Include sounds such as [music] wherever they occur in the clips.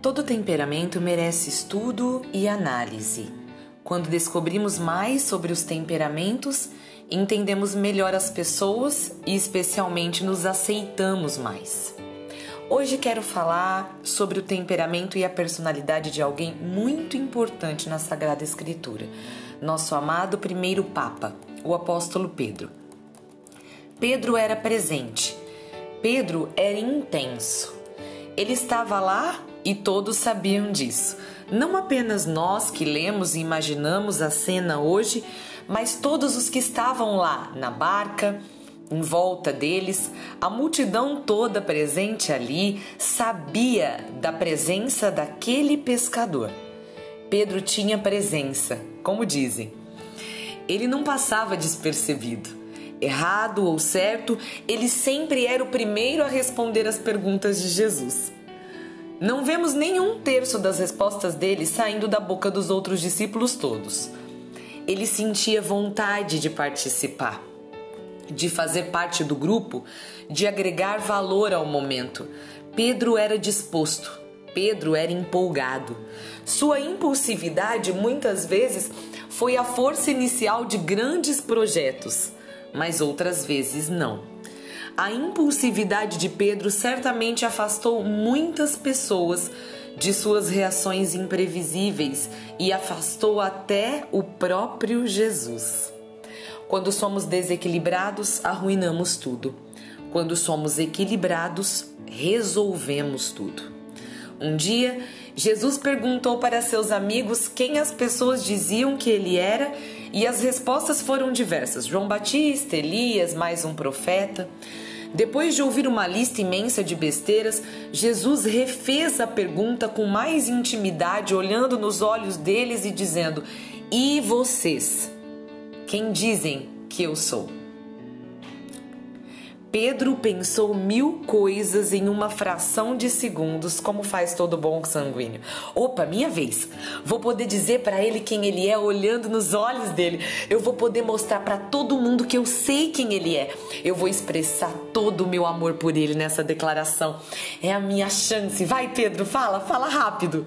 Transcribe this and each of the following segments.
Todo temperamento merece estudo e análise. Quando descobrimos mais sobre os temperamentos, entendemos melhor as pessoas e, especialmente, nos aceitamos mais. Hoje quero falar sobre o temperamento e a personalidade de alguém muito importante na Sagrada Escritura, nosso amado primeiro Papa, o apóstolo Pedro. Pedro era presente, Pedro era intenso. Ele estava lá e todos sabiam disso. Não apenas nós que lemos e imaginamos a cena hoje, mas todos os que estavam lá na barca, em volta deles, a multidão toda presente ali sabia da presença daquele pescador. Pedro tinha presença, como dizem. Ele não passava despercebido. Errado ou certo, ele sempre era o primeiro a responder às perguntas de Jesus. Não vemos nenhum terço das respostas dele saindo da boca dos outros discípulos todos. Ele sentia vontade de participar, de fazer parte do grupo, de agregar valor ao momento. Pedro era disposto, Pedro era empolgado. Sua impulsividade muitas vezes foi a força inicial de grandes projetos, mas outras vezes não. A impulsividade de Pedro certamente afastou muitas pessoas de suas reações imprevisíveis e afastou até o próprio Jesus. Quando somos desequilibrados, arruinamos tudo. Quando somos equilibrados, resolvemos tudo. Um dia, Jesus perguntou para seus amigos quem as pessoas diziam que ele era e as respostas foram diversas: João Batista, Elias, mais um profeta. Depois de ouvir uma lista imensa de besteiras, Jesus refez a pergunta com mais intimidade, olhando nos olhos deles e dizendo: E vocês? Quem dizem que eu sou? Pedro pensou mil coisas em uma fração de segundos, como faz todo bom sanguíneo. Opa, minha vez. Vou poder dizer para ele quem ele é olhando nos olhos dele. Eu vou poder mostrar para todo mundo que eu sei quem ele é. Eu vou expressar todo o meu amor por ele nessa declaração. É a minha chance. Vai, Pedro, fala, fala rápido.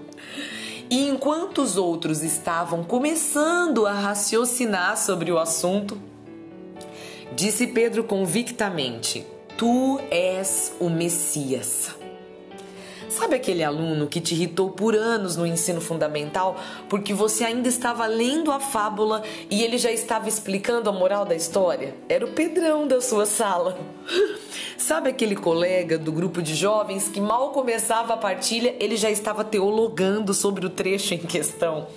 E enquanto os outros estavam começando a raciocinar sobre o assunto, Disse Pedro convictamente: Tu és o Messias. Sabe aquele aluno que te irritou por anos no ensino fundamental porque você ainda estava lendo a fábula e ele já estava explicando a moral da história? Era o Pedrão da sua sala. [laughs] Sabe aquele colega do grupo de jovens que mal começava a partilha, ele já estava teologando sobre o trecho em questão?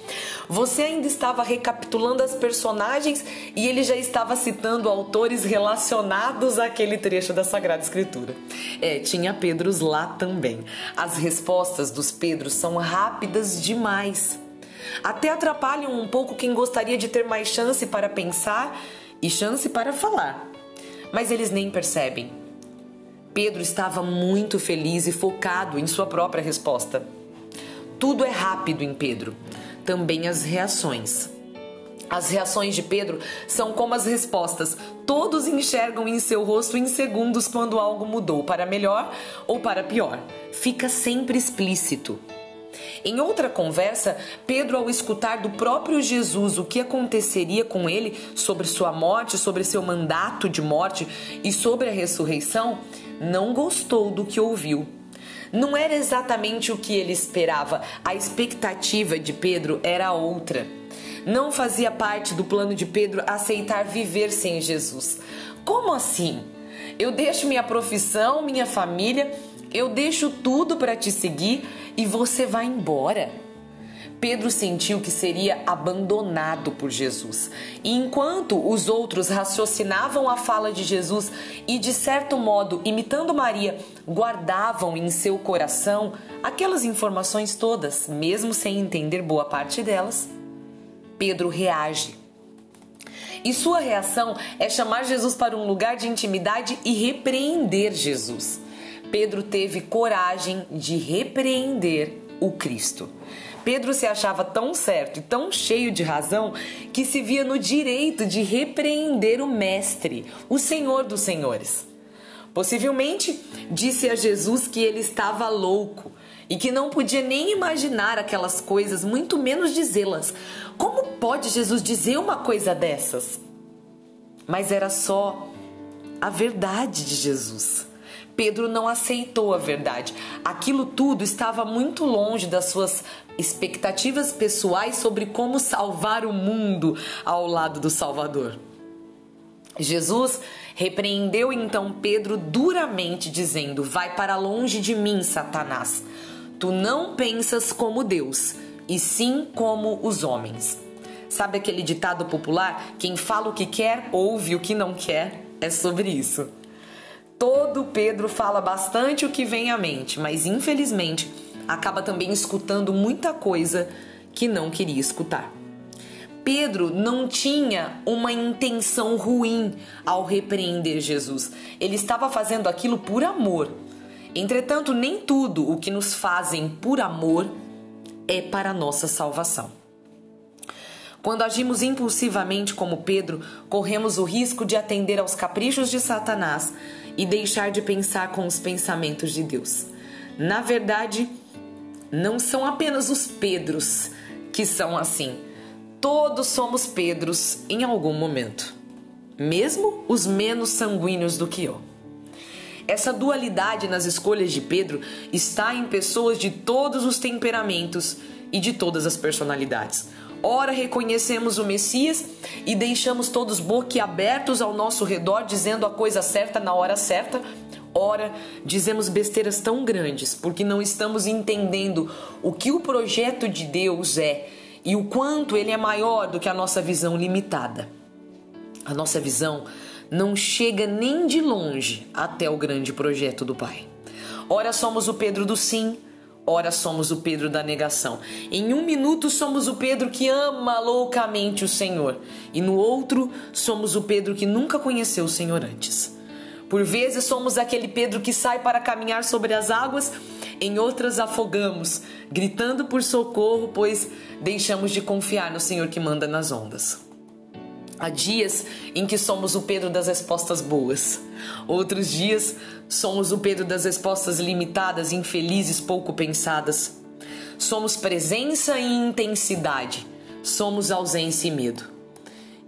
Você ainda estava recapitulando as personagens e ele já estava citando autores relacionados àquele trecho da Sagrada Escritura. É, tinha Pedros lá também. As respostas dos Pedros são rápidas demais. Até atrapalham um pouco quem gostaria de ter mais chance para pensar e chance para falar. Mas eles nem percebem Pedro estava muito feliz e focado em sua própria resposta. Tudo é rápido em Pedro, também as reações. As reações de Pedro são como as respostas. Todos enxergam em seu rosto em segundos quando algo mudou para melhor ou para pior. Fica sempre explícito. Em outra conversa, Pedro, ao escutar do próprio Jesus o que aconteceria com ele sobre sua morte, sobre seu mandato de morte e sobre a ressurreição, não gostou do que ouviu. Não era exatamente o que ele esperava, a expectativa de Pedro era outra. Não fazia parte do plano de Pedro aceitar viver sem Jesus. Como assim? Eu deixo minha profissão, minha família, eu deixo tudo para te seguir e você vai embora. Pedro sentiu que seria abandonado por Jesus. E enquanto os outros raciocinavam a fala de Jesus e, de certo modo, imitando Maria, guardavam em seu coração aquelas informações todas, mesmo sem entender boa parte delas, Pedro reage. E sua reação é chamar Jesus para um lugar de intimidade e repreender Jesus. Pedro teve coragem de repreender o Cristo. Pedro se achava tão certo e tão cheio de razão que se via no direito de repreender o Mestre, o Senhor dos Senhores. Possivelmente disse a Jesus que ele estava louco e que não podia nem imaginar aquelas coisas, muito menos dizê-las. Como pode Jesus dizer uma coisa dessas? Mas era só a verdade de Jesus. Pedro não aceitou a verdade. Aquilo tudo estava muito longe das suas expectativas pessoais sobre como salvar o mundo ao lado do Salvador. Jesus repreendeu então Pedro duramente, dizendo: Vai para longe de mim, Satanás. Tu não pensas como Deus, e sim como os homens. Sabe aquele ditado popular? Quem fala o que quer, ouve o que não quer? É sobre isso. Todo Pedro fala bastante o que vem à mente, mas infelizmente acaba também escutando muita coisa que não queria escutar. Pedro não tinha uma intenção ruim ao repreender Jesus. Ele estava fazendo aquilo por amor. Entretanto, nem tudo o que nos fazem por amor é para a nossa salvação. Quando agimos impulsivamente como Pedro, corremos o risco de atender aos caprichos de Satanás e deixar de pensar com os pensamentos de Deus. Na verdade, não são apenas os Pedros que são assim. Todos somos Pedros em algum momento, mesmo os menos sanguíneos do que eu. Essa dualidade nas escolhas de Pedro está em pessoas de todos os temperamentos e de todas as personalidades. Ora reconhecemos o Messias e deixamos todos boquiabertos ao nosso redor, dizendo a coisa certa na hora certa. Ora, dizemos besteiras tão grandes porque não estamos entendendo o que o projeto de Deus é e o quanto ele é maior do que a nossa visão limitada. A nossa visão não chega nem de longe até o grande projeto do Pai. Ora somos o Pedro do sim, ora somos o Pedro da negação. Em um minuto somos o Pedro que ama loucamente o Senhor, e no outro somos o Pedro que nunca conheceu o Senhor antes. Por vezes somos aquele Pedro que sai para caminhar sobre as águas, em outras afogamos, gritando por socorro, pois deixamos de confiar no Senhor que manda nas ondas. Há dias em que somos o Pedro das respostas boas. Outros dias somos o Pedro das respostas limitadas, infelizes, pouco pensadas. Somos presença e intensidade. Somos ausência e medo.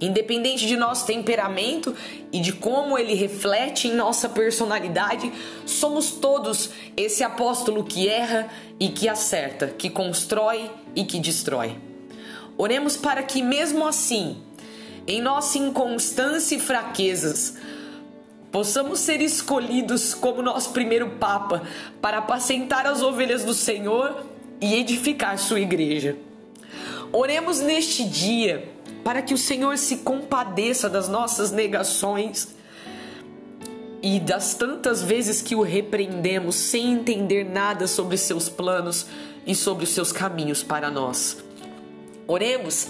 Independente de nosso temperamento e de como ele reflete em nossa personalidade, somos todos esse apóstolo que erra e que acerta, que constrói e que destrói. Oremos para que, mesmo assim, em nossa inconstância e fraquezas, possamos ser escolhidos como nosso primeiro Papa para apacentar as ovelhas do Senhor e edificar sua igreja. Oremos neste dia para que o Senhor se compadeça das nossas negações e das tantas vezes que o repreendemos sem entender nada sobre seus planos e sobre os seus caminhos para nós. Oremos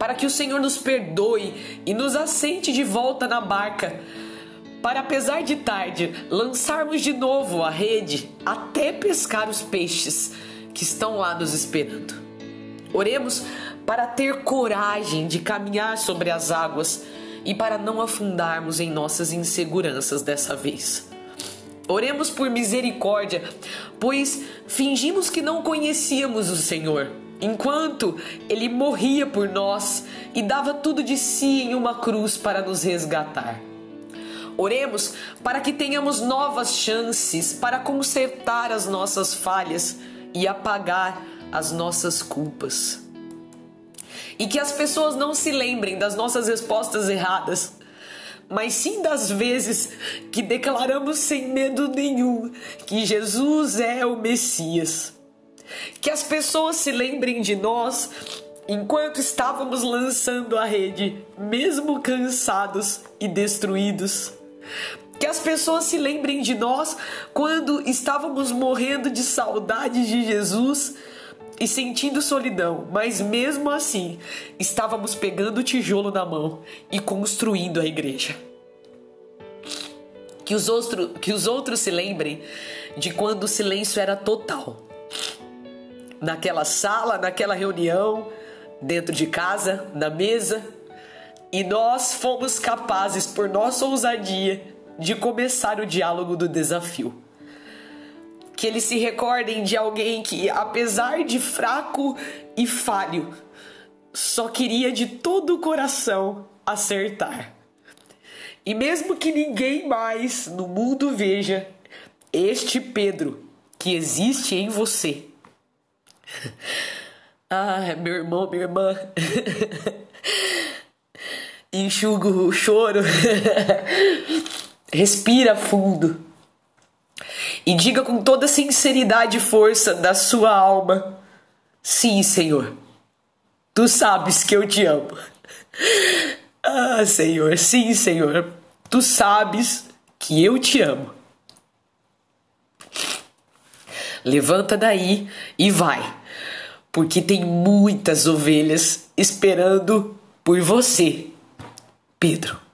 para que o Senhor nos perdoe e nos assente de volta na barca, para apesar de tarde lançarmos de novo a rede até pescar os peixes que estão lá nos esperando. Oremos para ter coragem de caminhar sobre as águas e para não afundarmos em nossas inseguranças dessa vez. Oremos por misericórdia, pois fingimos que não conhecíamos o Senhor enquanto ele morria por nós e dava tudo de si em uma cruz para nos resgatar. Oremos para que tenhamos novas chances para consertar as nossas falhas e apagar as nossas culpas. E que as pessoas não se lembrem das nossas respostas erradas, mas sim das vezes que declaramos sem medo nenhum que Jesus é o Messias que as pessoas se lembrem de nós enquanto estávamos lançando a rede, mesmo cansados e destruídos. Que as pessoas se lembrem de nós quando estávamos morrendo de saudade de Jesus e sentindo solidão, mas mesmo assim estávamos pegando o tijolo na mão e construindo a igreja. Que os, outro, que os outros se lembrem de quando o silêncio era total naquela sala, naquela reunião, dentro de casa, na mesa, e nós fomos capazes, por nossa ousadia, de começar o diálogo do desafio. Que eles se recordem de alguém que, apesar de fraco e falho, só queria de todo o coração acertar. E mesmo que ninguém mais no mundo veja este Pedro que existe em você. [laughs] Ah, meu irmão, minha irmã. [laughs] Enxuga o choro. [laughs] Respira fundo. E diga com toda sinceridade e força da sua alma: Sim, Senhor. Tu sabes que eu te amo. Ah, Senhor, sim, Senhor. Tu sabes que eu te amo. Levanta daí e vai, porque tem muitas ovelhas esperando por você, Pedro.